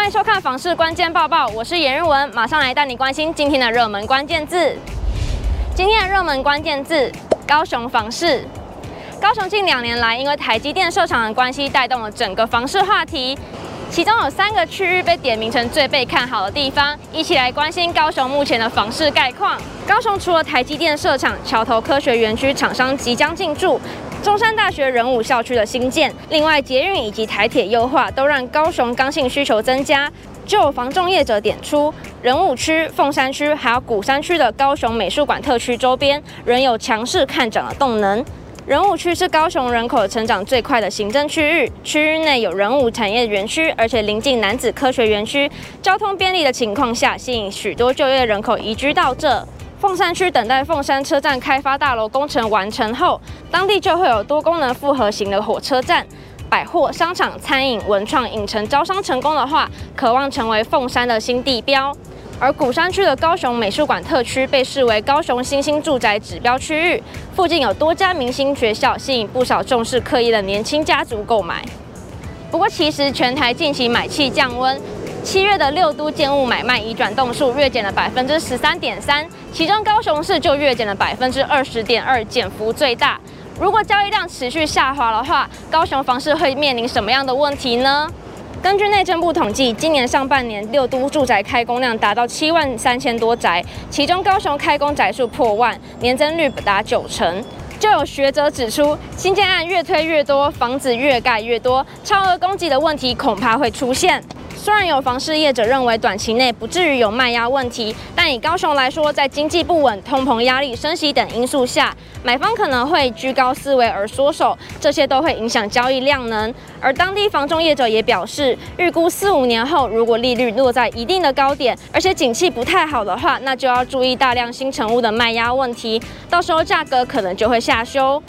欢迎收看《房市关键报报》，我是颜瑞文，马上来带你关心今天的热门关键字。今天的热门关键字：高雄房市。高雄近两年来，因为台积电设厂的关系，带动了整个房市话题。其中有三个区域被点名成最被看好的地方，一起来关心高雄目前的房市概况。高雄除了台积电设厂，桥头科学园区厂商即将进驻，中山大学仁武校区的新建，另外捷运以及台铁优化，都让高雄刚性需求增加。就有房仲业者点出，仁武区、凤山区还有鼓山区的高雄美术馆特区周边，仍有强势看涨的动能。仁武区是高雄人口成长最快的行政区域，区域内有仁武产业园区，而且临近男子科学园区，交通便利的情况下，吸引许多就业人口移居到这。凤山区等待凤山车站开发大楼工程完成后，当地就会有多功能复合型的火车站、百货、商场、餐饮、文创、影城招商成功的话，可望成为凤山的新地标。而鼓山区的高雄美术馆特区被视为高雄新兴住宅指标区域，附近有多家明星学校，吸引不少重视课业的年轻家族购买。不过，其实全台近期买气降温，七月的六都建物买卖移转栋数月减了百分之十三点三，其中高雄市就月减了百分之二十点二，减幅最大。如果交易量持续下滑的话，高雄房市会面临什么样的问题呢？根据内政部统计，今年上半年六都住宅开工量达到七万三千多宅，其中高雄开工宅数破万，年增率达九成。就有学者指出，新建案越推越多，房子越盖越多，超额供给的问题恐怕会出现。虽然有房市业者认为短期内不至于有卖压问题，但以高雄来说，在经济不稳、通膨压力、升息等因素下，买方可能会居高思维而缩手，这些都会影响交易量能。而当地房仲业者也表示，预估四五年后，如果利率落在一定的高点，而且景气不太好的话，那就要注意大量新成屋的卖压问题，到时候价格可能就会下修。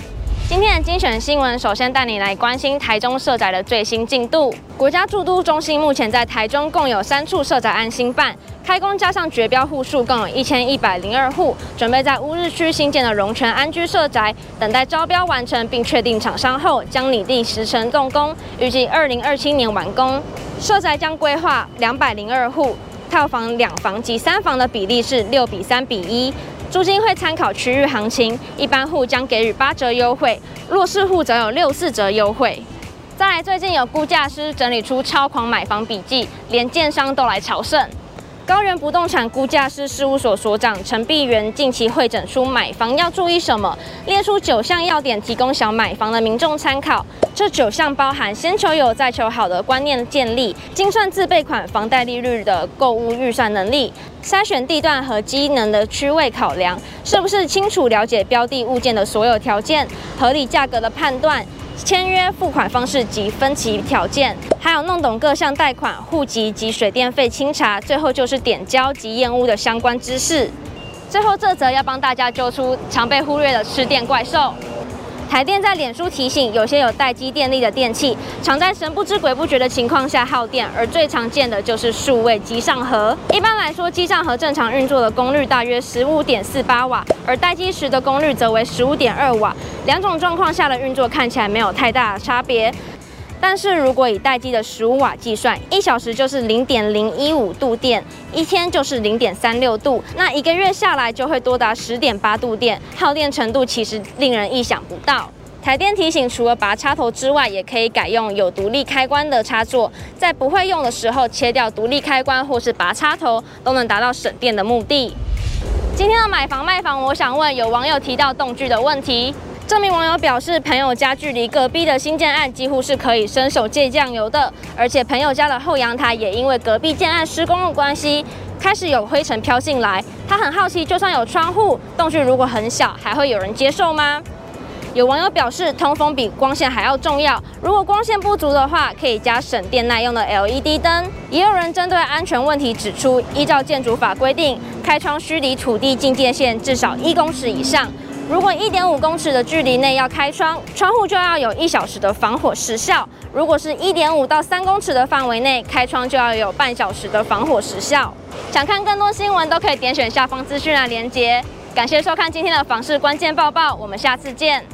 今天的精选新闻，首先带你来关心台中社宅的最新进度。国家住都中心目前在台中共有三处社宅安心办，开工加上绝标户数共有一千一百零二户，准备在乌日区新建的荣泉安居社宅，等待招标完成并确定厂商后，将拟定时程动工，预计二零二七年完工。社宅将规划两百零二户，套房两房及三房的比例是六比三比一。租金会参考区域行情，一般户将给予八折优惠，弱势户则有六四折优惠。再来，最近有估价师整理出超狂买房笔记，连建商都来朝圣。高原不动产估价师事务所所长陈碧元近期会诊出买房要注意什么，列出九项要点，提供想买房的民众参考。这九项包含先求有再求好的观念建立，精算自备款房贷利率的购物预算能力，筛选地段和机能的区位考量，是不是清楚了解标的物件的所有条件，合理价格的判断。签约付款方式及分期条件，还有弄懂各项贷款、户籍及水电费清查，最后就是点交及验屋的相关知识。最后这则要帮大家揪出常被忽略的吃电怪兽。台电在脸书提醒，有些有待机电力的电器，常在神不知鬼不觉的情况下耗电，而最常见的就是数位机上盒。一般来说，机上盒正常运作的功率大约十五点四八瓦，而待机时的功率则为十五点二瓦。两种状况下的运作看起来没有太大的差别。但是如果以待机的十五瓦计算，一小时就是零点零一五度电，一天就是零点三六度，那一个月下来就会多达十点八度电，耗电程度其实令人意想不到。台电提醒，除了拔插头之外，也可以改用有独立开关的插座，在不会用的时候切掉独立开关或是拔插头，都能达到省电的目的。今天的买房卖房，我想问有网友提到动距的问题。这名网友表示，朋友家距离隔壁的新建案几乎是可以伸手借酱油的，而且朋友家的后阳台也因为隔壁建案施工的关系，开始有灰尘飘进来。他很好奇，就算有窗户，洞穴如果很小，还会有人接受吗？有网友表示，通风比光线还要重要，如果光线不足的话，可以加省电耐用的 LED 灯。也有人针对安全问题指出，依照建筑法规定，开窗需离土地境界线至少一公尺以上。如果一点五公尺的距离内要开窗，窗户就要有一小时的防火时效；如果是一点五到三公尺的范围内，开窗就要有半小时的防火时效。想看更多新闻，都可以点选下方资讯栏连接。感谢收看今天的房事关键报报，我们下次见。